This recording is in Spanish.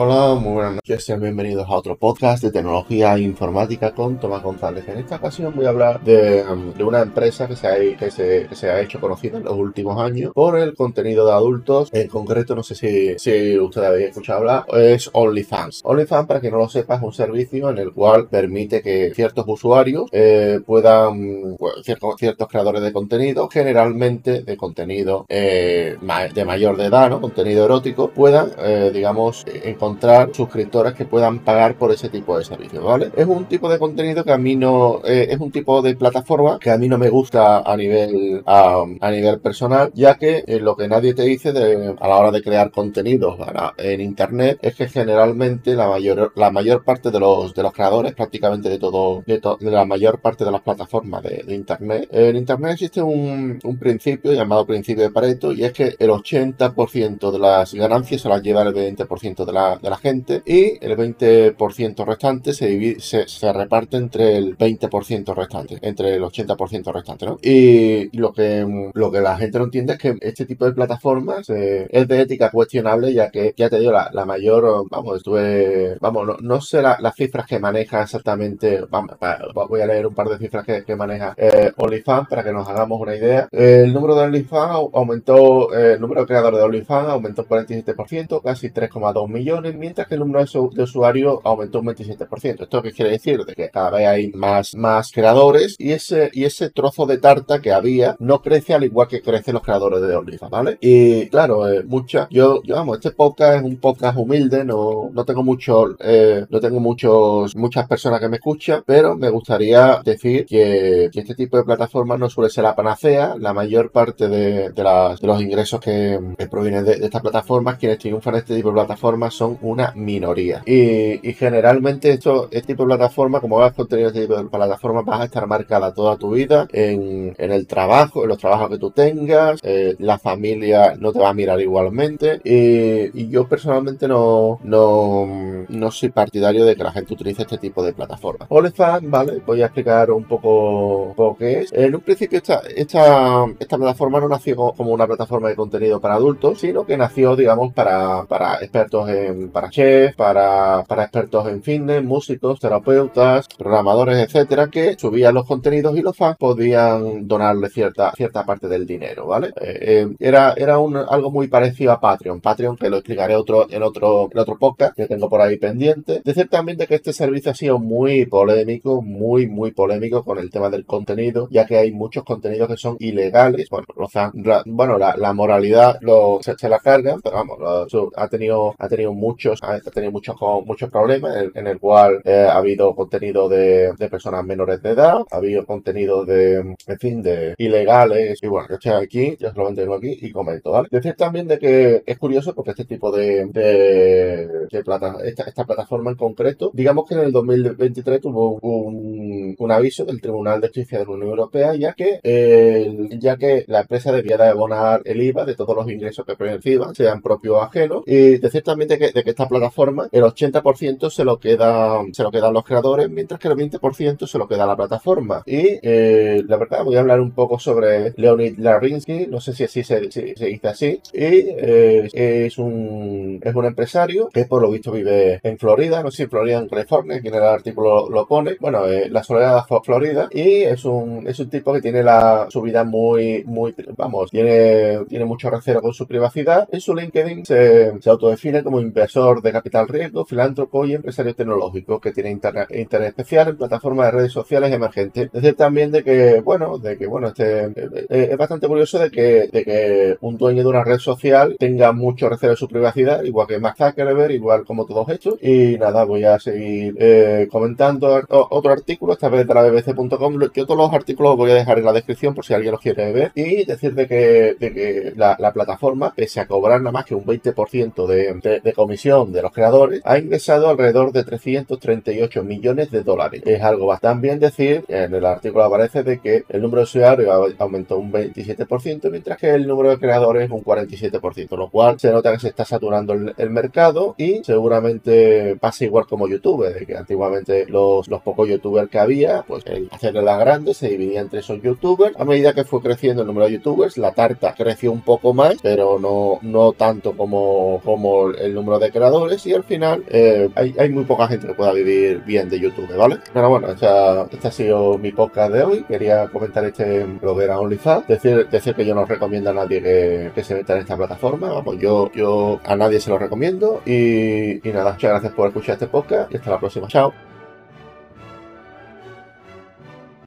Hola, muy buenas noches, sean bienvenidos a otro podcast de tecnología e informática con Tomás González. En esta ocasión voy a hablar de, um, una empresa que se, ha, que, hecho conocida en los últimos años por el contenido de adultos. En concreto, no sé si, si usted había escuchado hablar, es OnlyFans. OnlyFans, para que no lo sepa, es un servicio en el cual permite que ciertos usuarios eh, puedan, ciertos, ciertos, creadores de contenido, generalmente de contenido eh, de mayor edad, ¿no? contenido erótico, puedan, eh, digamos, encontrar encontrar suscriptores que puedan pagar por ese tipo de servicios, ¿vale? Es un tipo de contenido que a mí no, eh, es un tipo de plataforma que a mí no me gusta a nivel, a, nivel personal, ya que eh, lo que nadie te dice de, a la hora de crear contenidos para, en internet es que generalmente la mayor, la mayor parte de los, de los creadores, prácticamente de todo, de, to, de la mayor parte de las plataformas de, de internet, en internet existe un, un principio llamado principio de Pareto y es que el 80% de las ganancias se las lleva el 20% de la, de la gente y el 20% restante se, divide, se, reparte entre el 20% restante, entre el 80% restante, ¿no? Y, lo, que, lo que la gente no entiende es que este tipo de plataformas eh, es de ética cuestionable, ya que, ya te digo, la, la mayor, vamos, estuve, vamos, no, no sé la, las cifras que maneja exactamente, voy a leer un par de cifras que, que maneja eh, OnlyFans para que nos hagamos una idea. El número de OnlyFans aumentó, eh, el número de creadores de OnlyFans aumentó un 47%, casi 3,2 millones mientras que el número de, usuarios aumentó un 27%. ¿Esto qué quiere decir? De que cada vez hay más, más creadores y ese, y ese trozo de tarta que había no crece al igual que crecen los creadores de OnlyFans, ¿vale? Y claro, eh, yo, yo vamos, este podcast es un podcast humilde, no, no tengo mucho, eh, no tengo muchos, muchas personas que me escuchan, pero me gustaría decir que, este tipo de plataformas no suele ser la panacea. La mayor parte de, las, de los ingresos que, que provienen de, de estas plataformas, quienes triunfan en este tipo de plataformas son una minoría. Y, generalmente esto, este tipo de plataforma, como vas contenido este tipo de plataforma, vas a estar marcada toda tu vida en, el trabajo, en los trabajos que tú tengas, eh, la familia no te va a mirar igualmente. Y, yo personalmente no, no, no soy partidario de que la gente utilice este tipo de plataformas. OnlyFans, vale, voy a explicar un poco, poco qué es. En un principio esta, esta, esta plataforma no nació como una plataforma de contenido para adultos, sino que nació, digamos, para, para expertos en para chefs, para, para expertos en fitness, músicos, terapeutas, programadores, etcétera, que subían los contenidos y los fans podían donarle cierta, cierta parte del dinero, ¿vale? Eh, eh, era era un, algo muy parecido a Patreon. Patreon, que lo explicaré otro, en, otro, en otro podcast que tengo por ahí pendiente. De que este servicio ha sido muy polémico, muy, muy polémico con el tema del contenido, ya que hay muchos contenidos que son ilegales. Bueno, bueno la, moralidad se, se, la cargan, pero vamos, ha tenido, ha tenido muchos, ha tenido muchos, muchos problemas en, el cual eh, ha habido contenido de, personas menores de edad, ha habido contenido de, fin, de ilegales. Y bueno, yo estoy aquí, yo solamente vengo aquí y comento, ¿vale? Decir también de que es curioso porque este tipo de, de, plata, esta, plataforma en concreto, digamos que en el 2023 tuvo un, aviso del Tribunal de Justicia de la Unión Europea, ya que, ya que la empresa debía de abonar el IVA de todos los ingresos que perciban, sean propios o ajenos, y decir también de que, de que esta plataforma, el 80% se lo queda, se lo quedan los creadores, mientras que el 20% se lo queda la plataforma. Y eh, la verdad, voy a hablar un poco sobre Leonid Larinsky, no sé si así se, si, se dice así, y eh, es un es un empresario que por lo visto vive en Florida, no sé si Florida en California, aquí en el artículo lo pone, bueno, eh, la soledad Florida, y es un, es un tipo que tiene la, su vida muy, muy, vamos, tiene, tiene mucho recelo con su privacidad. En su LinkedIn se, se autodefine como inversor de capital riesgo, filántropo y empresario tecnológico que tiene internet especial en plataformas de redes sociales emergentes. Decir también de que, bueno, de que, bueno, este, eh, es bastante curioso de que, de que un dueño de una red social tenga mucho recelo de su privacidad, igual que Mark Zuckerberg, igual como todos estos. Y nada, voy a seguir eh, comentando otro artículo, esta vez de la bbc.com. Yo todos los artículos los voy a dejar en la descripción por si alguien los quiere ver. Y decir de que, de que la, la plataforma, pese a cobrar nada más que un 20% de, de, de comisión de los creadores, ha ingresado alrededor de 338 millones de dólares. Es algo bastante bien decir, en el artículo aparece de que el número de usuarios aumentó un 27%, mientras que el número de creadores un 47%, lo cual se nota que se está saturando el, mercado y seguramente pasa igual como YouTube, de que antiguamente los, pocos youtubers que había, pues el hacerla grande se dividía entre esos youtubers. A medida que fue creciendo el número de youtubers, la tarta creció un poco más, pero no, no tanto como, como el número de creadores y al final eh, hay, muy poca gente que pueda vivir bien de YouTube, ¿vale? Pero bueno, esta, este ha sido mi podcast de hoy. Quería comentar este blogger a OnlyFans. Decir, decir que yo no recomiendo a nadie que, que, se meta en esta plataforma. Vamos, yo, yo a nadie se lo recomiendo. Y nada, muchas gracias por escuchar este podcast y hasta la próxima. Chao.